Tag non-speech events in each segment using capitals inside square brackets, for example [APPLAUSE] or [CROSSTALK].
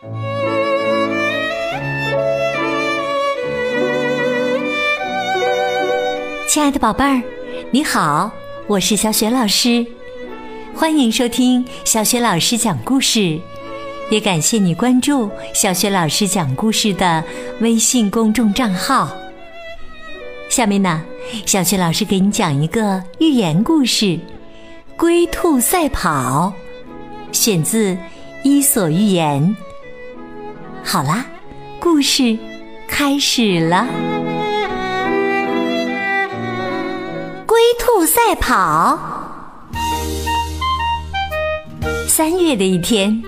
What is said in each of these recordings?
亲爱的宝贝儿，你好，我是小雪老师，欢迎收听小雪老师讲故事，也感谢你关注小雪老师讲故事的微信公众账号。下面呢，小雪老师给你讲一个寓言故事《龟兔赛跑》，选自《伊索寓言》。好啦，故事开始了。龟兔赛跑。三月的一天，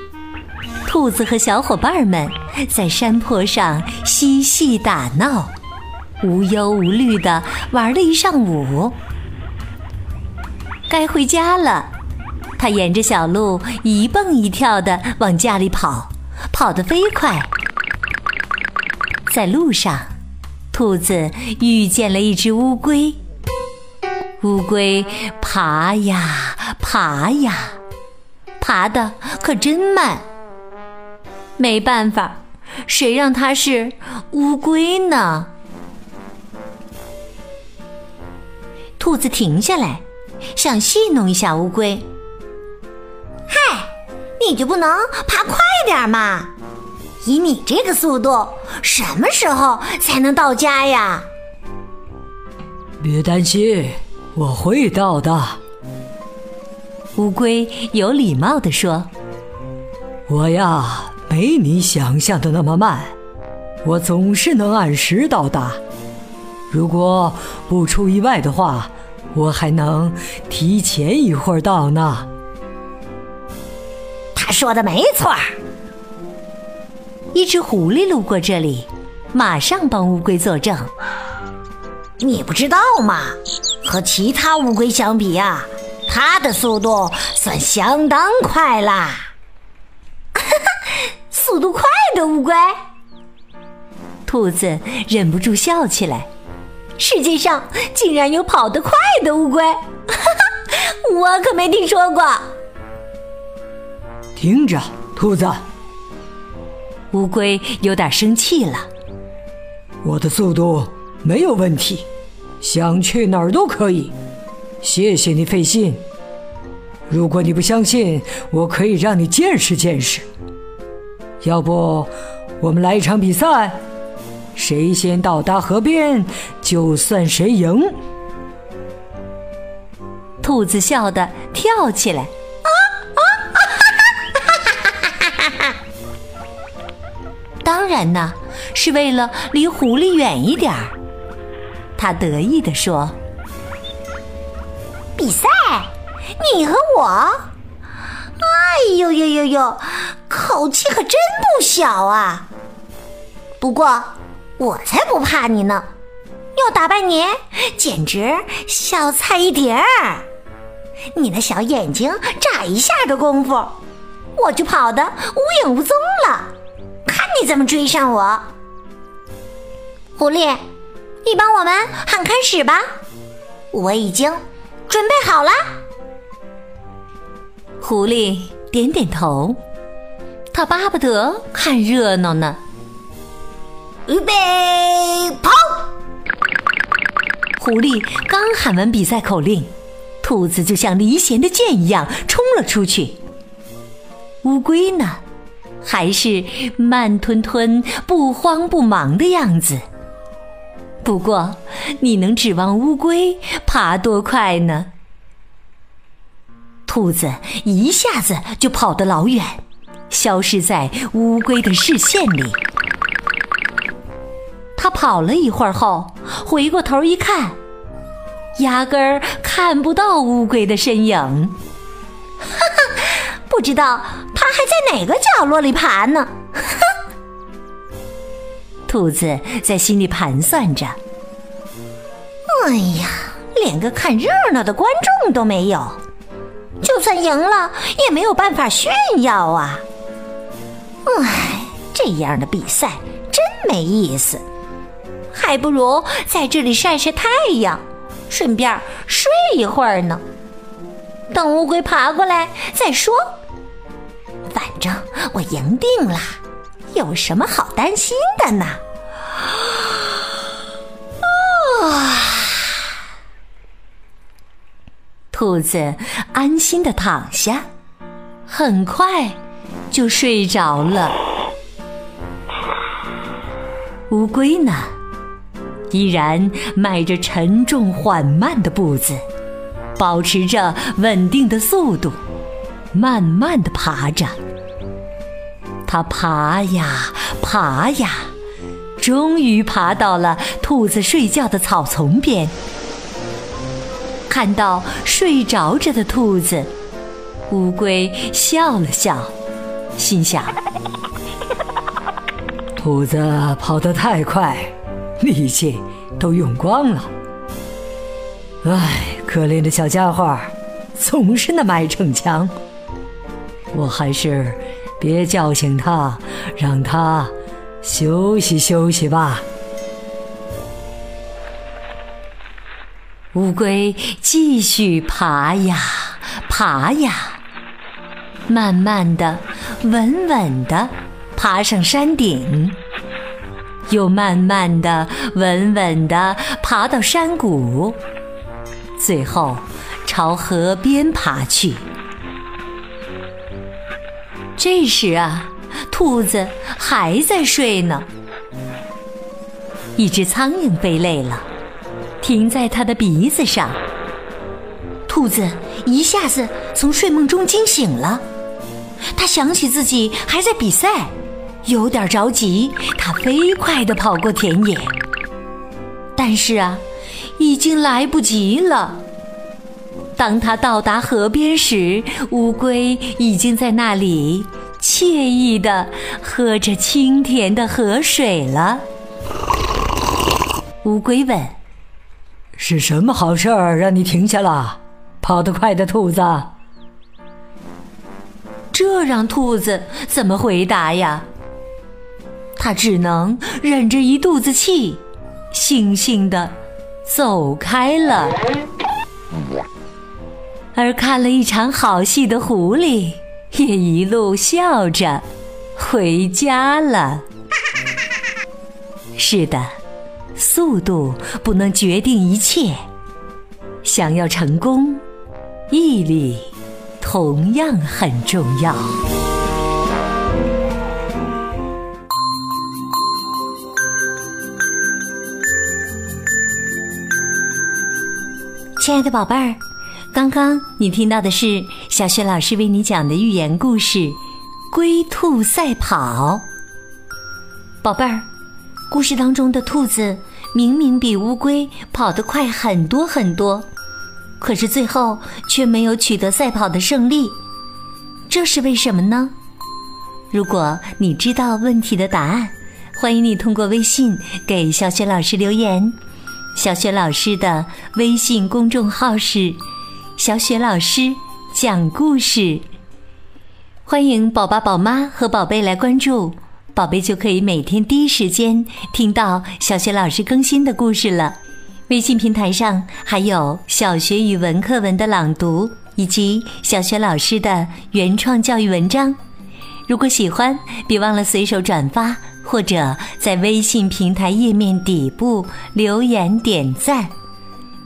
兔子和小伙伴们在山坡上嬉戏打闹，无忧无虑的玩了一上午。该回家了，他沿着小路一蹦一跳的往家里跑，跑得飞快。在路上，兔子遇见了一只乌龟。乌龟爬呀爬呀，爬的可真慢。没办法，谁让它是乌龟呢？兔子停下来，想戏弄一下乌龟。嗨，你就不能爬快点吗？以你这个速度，什么时候才能到家呀？别担心。我会到的，乌龟有礼貌地说：“我呀，没你想象的那么慢，我总是能按时到达。如果不出意外的话，我还能提前一会儿到呢。”说的没错。一只狐狸路过这里，马上帮乌龟作证：“你不知道吗？”和其他乌龟相比呀，它的速度算相当快啦！速度快的乌龟，兔子忍不住笑起来。世界上竟然有跑得快的乌龟，哈哈我可没听说过。听着，兔子，乌龟有点生气了。我的速度没有问题。想去哪儿都可以，谢谢你费心。如果你不相信，我可以让你见识见识。要不，我们来一场比赛，谁先到达河边，就算谁赢。兔子笑得跳起来，当然呢，是为了离狐狸远一点儿。他得意地说：“比赛，你和我，哎呦呦呦呦，口气可真不小啊！不过我才不怕你呢，要打败你简直小菜一碟儿。你那小眼睛眨一下的功夫，我就跑得无影无踪了。看你怎么追上我，狐狸。”你帮我们喊开始吧，我已经准备好了。狐狸点点头，他巴不得看热闹呢。预备，跑！狐狸刚喊完比赛口令，兔子就像离弦的箭一样冲了出去。乌龟呢，还是慢吞吞、不慌不忙的样子。不过，你能指望乌龟爬多快呢？兔子一下子就跑得老远，消失在乌龟的视线里。他跑了一会儿后，回过头一看，压根儿看不到乌龟的身影。哈 [LAUGHS] 哈，不知道还在哪个角落里爬呢。哼 [LAUGHS] 兔子在心里盘算着：“哎呀，连个看热闹的观众都没有，就算赢了也没有办法炫耀啊！哎，这样的比赛真没意思，还不如在这里晒晒太阳，顺便睡一会儿呢。等乌龟爬过来再说。我赢定了，有什么好担心的呢？啊！[SIGHS] 兔子安心的躺下，很快就睡着了。乌龟呢，依然迈着沉重缓慢的步子，保持着稳定的速度，慢慢的爬着。它爬呀爬呀，终于爬到了兔子睡觉的草丛边。看到睡着着的兔子，乌龟笑了笑，心想：“ [LAUGHS] 兔子跑得太快，力气都用光了。唉，可怜的小家伙，总是那么爱逞强。我还是别叫醒他，让他休息休息吧。”乌龟继续爬呀爬呀，慢慢的、稳稳的爬上山顶，又慢慢的、稳稳的爬到山谷，最后朝河边爬去。这时啊，兔子还在睡呢。一只苍蝇飞累了。停在它的鼻子上，兔子一下子从睡梦中惊醒了。它想起自己还在比赛，有点着急。它飞快地跑过田野，但是啊，已经来不及了。当他到达河边时，乌龟已经在那里惬意地喝着清甜的河水了。乌龟问。是什么好事儿让你停下了？跑得快的兔子，这让兔子怎么回答呀？他只能忍着一肚子气，悻悻地走开了。而看了一场好戏的狐狸也一路笑着回家了。[LAUGHS] 是的。速度不能决定一切，想要成功，毅力同样很重要。亲爱的宝贝儿，刚刚你听到的是小雪老师为你讲的寓言故事《龟兔赛跑》。宝贝儿，故事当中的兔子。明明比乌龟跑得快很多很多，可是最后却没有取得赛跑的胜利，这是为什么呢？如果你知道问题的答案，欢迎你通过微信给小雪老师留言。小雪老师的微信公众号是“小雪老师讲故事”，欢迎宝宝、宝妈和宝贝来关注。宝贝就可以每天第一时间听到小雪老师更新的故事了。微信平台上还有小学语文课文的朗读，以及小学老师的原创教育文章。如果喜欢，别忘了随手转发，或者在微信平台页面底部留言点赞。